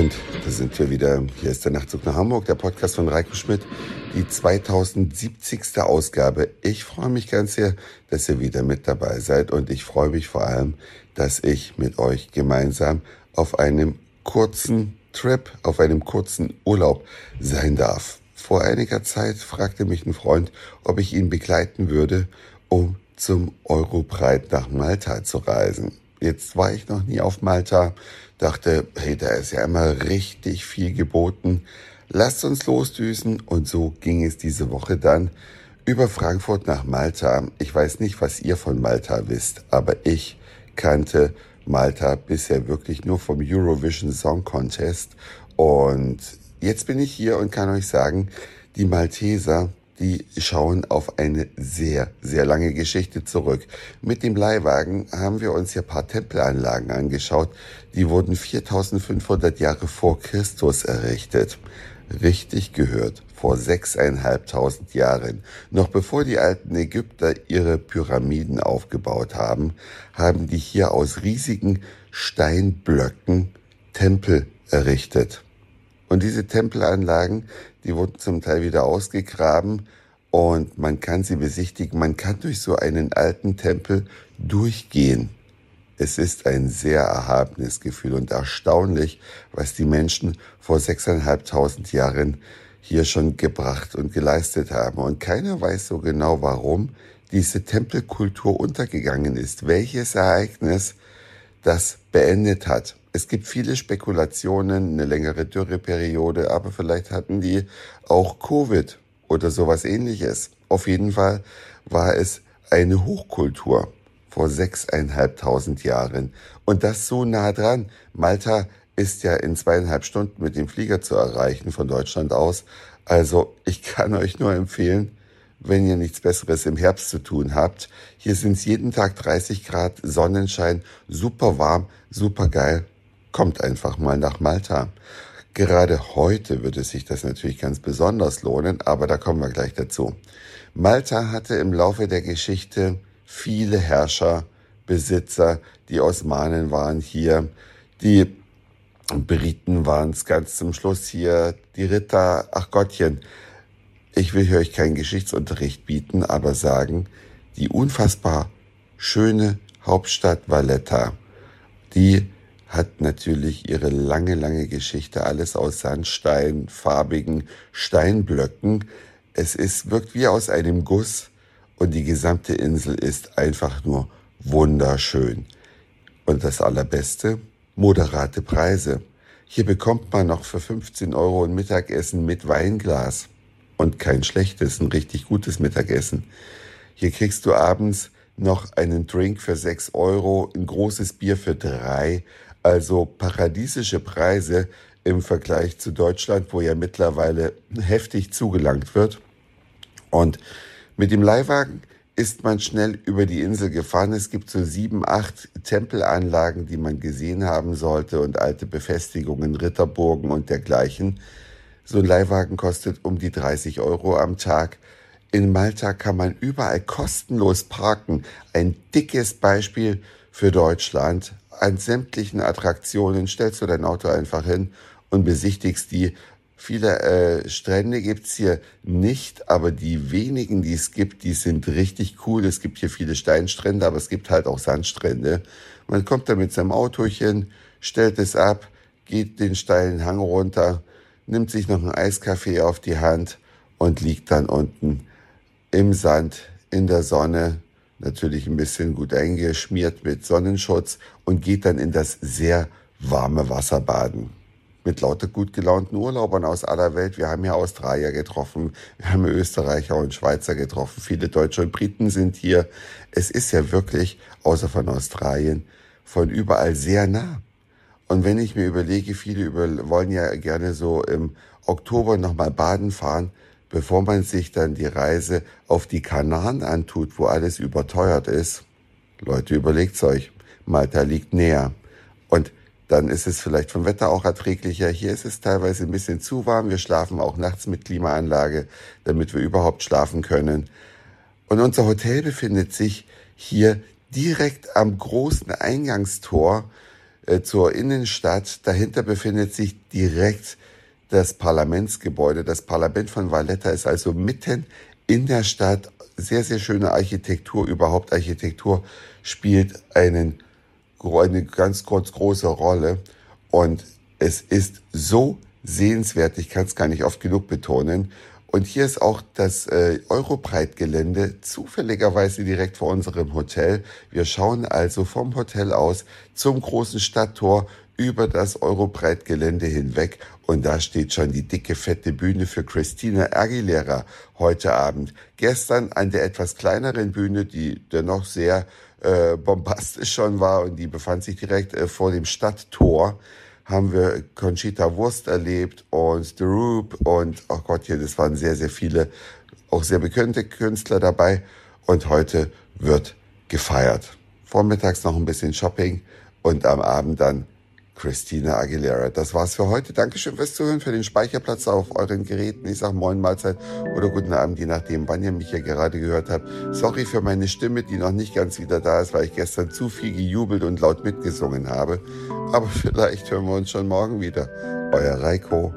Und da sind wir wieder. Hier ist der Nachtzug nach Hamburg, der Podcast von Reiko Schmidt, die 2070. Ausgabe. Ich freue mich ganz sehr, dass ihr wieder mit dabei seid und ich freue mich vor allem, dass ich mit euch gemeinsam auf einem kurzen Trip, auf einem kurzen Urlaub sein darf. Vor einiger Zeit fragte mich ein Freund, ob ich ihn begleiten würde, um zum Eurobreit nach Malta zu reisen. Jetzt war ich noch nie auf Malta, dachte, hey, da ist ja immer richtig viel geboten. Lasst uns losdüsen und so ging es diese Woche dann über Frankfurt nach Malta. Ich weiß nicht, was ihr von Malta wisst, aber ich kannte Malta bisher wirklich nur vom Eurovision Song Contest und jetzt bin ich hier und kann euch sagen, die Malteser die schauen auf eine sehr, sehr lange Geschichte zurück. Mit dem Leihwagen haben wir uns hier paar Tempelanlagen angeschaut. Die wurden 4500 Jahre vor Christus errichtet. Richtig gehört, vor sechseinhalbtausend Jahren. Noch bevor die alten Ägypter ihre Pyramiden aufgebaut haben, haben die hier aus riesigen Steinblöcken Tempel errichtet. Und diese Tempelanlagen, die wurden zum Teil wieder ausgegraben und man kann sie besichtigen. Man kann durch so einen alten Tempel durchgehen. Es ist ein sehr erhabenes Gefühl und erstaunlich, was die Menschen vor sechseinhalbtausend Jahren hier schon gebracht und geleistet haben. Und keiner weiß so genau, warum diese Tempelkultur untergegangen ist, welches Ereignis das beendet hat. Es gibt viele Spekulationen, eine längere Dürreperiode, aber vielleicht hatten die auch Covid oder sowas ähnliches. Auf jeden Fall war es eine Hochkultur vor sechseinhalbtausend Jahren. Und das so nah dran. Malta ist ja in zweieinhalb Stunden mit dem Flieger zu erreichen von Deutschland aus. Also ich kann euch nur empfehlen, wenn ihr nichts Besseres im Herbst zu tun habt. Hier sind es jeden Tag 30 Grad, Sonnenschein, super warm, super geil. Kommt einfach mal nach Malta. Gerade heute würde sich das natürlich ganz besonders lohnen, aber da kommen wir gleich dazu. Malta hatte im Laufe der Geschichte viele Herrscher, Besitzer, die Osmanen waren hier, die Briten waren es ganz zum Schluss hier, die Ritter, ach Gottchen. Ich will hier euch keinen Geschichtsunterricht bieten, aber sagen, die unfassbar schöne Hauptstadt Valletta, die hat natürlich ihre lange, lange Geschichte, alles aus Sandstein, farbigen Steinblöcken. Es ist, wirkt wie aus einem Guss und die gesamte Insel ist einfach nur wunderschön. Und das Allerbeste, moderate Preise. Hier bekommt man noch für 15 Euro ein Mittagessen mit Weinglas. Und kein schlechtes, ein richtig gutes Mittagessen. Hier kriegst du abends noch einen Drink für 6 Euro, ein großes Bier für 3 also paradiesische Preise im Vergleich zu Deutschland, wo ja mittlerweile heftig zugelangt wird. Und mit dem Leihwagen ist man schnell über die Insel gefahren. Es gibt so sieben, acht Tempelanlagen, die man gesehen haben sollte und alte Befestigungen, Ritterburgen und dergleichen. So ein Leihwagen kostet um die 30 Euro am Tag. In Malta kann man überall kostenlos parken. Ein dickes Beispiel für Deutschland an sämtlichen Attraktionen stellst du dein Auto einfach hin und besichtigst die. Viele äh, Strände gibt's hier nicht, aber die wenigen, die es gibt, die sind richtig cool. Es gibt hier viele Steinstrände, aber es gibt halt auch Sandstrände. Man kommt da mit seinem Autochen, stellt es ab, geht den steilen Hang runter, nimmt sich noch einen Eiskaffee auf die Hand und liegt dann unten im Sand, in der Sonne, natürlich ein bisschen gut eingeschmiert mit Sonnenschutz und geht dann in das sehr warme Wasser baden. Mit lauter gut gelaunten Urlaubern aus aller Welt. Wir haben hier Australier getroffen, wir haben Österreicher und Schweizer getroffen, viele Deutsche und Briten sind hier. Es ist ja wirklich, außer von Australien, von überall sehr nah. Und wenn ich mir überlege, viele wollen ja gerne so im Oktober nochmal baden fahren, bevor man sich dann die Reise auf die Kanaren antut, wo alles überteuert ist. Leute, überlegt's euch. Malta liegt näher. Und dann ist es vielleicht vom Wetter auch erträglicher. Hier ist es teilweise ein bisschen zu warm. Wir schlafen auch nachts mit Klimaanlage, damit wir überhaupt schlafen können. Und unser Hotel befindet sich hier direkt am großen Eingangstor äh, zur Innenstadt. Dahinter befindet sich direkt das Parlamentsgebäude. Das Parlament von Valletta ist also mitten in der Stadt. Sehr, sehr schöne Architektur. Überhaupt Architektur spielt einen, eine ganz, ganz große Rolle. Und es ist so sehenswert, ich kann es gar nicht oft genug betonen. Und hier ist auch das äh, Eurobreit-Gelände zufälligerweise direkt vor unserem Hotel. Wir schauen also vom Hotel aus zum großen Stadttor über das Eurobreit-Gelände hinweg. Und da steht schon die dicke, fette Bühne für Christina Aguilera heute Abend. Gestern an der etwas kleineren Bühne, die dennoch sehr äh, bombastisch schon war und die befand sich direkt äh, vor dem Stadttor haben wir Conchita Wurst erlebt und The Roop und, oh Gott, hier, das waren sehr, sehr viele, auch sehr bekannte Künstler dabei. Und heute wird gefeiert. Vormittags noch ein bisschen Shopping und am Abend dann Christina Aguilera. Das war's für heute. Dankeschön fürs Zuhören, für den Speicherplatz auf euren Geräten. Ich sag Moin Mahlzeit oder guten Abend, je nachdem, wann ihr mich hier gerade gehört habt. Sorry für meine Stimme, die noch nicht ganz wieder da ist, weil ich gestern zu viel gejubelt und laut mitgesungen habe. Aber vielleicht hören wir uns schon morgen wieder. Euer Reiko.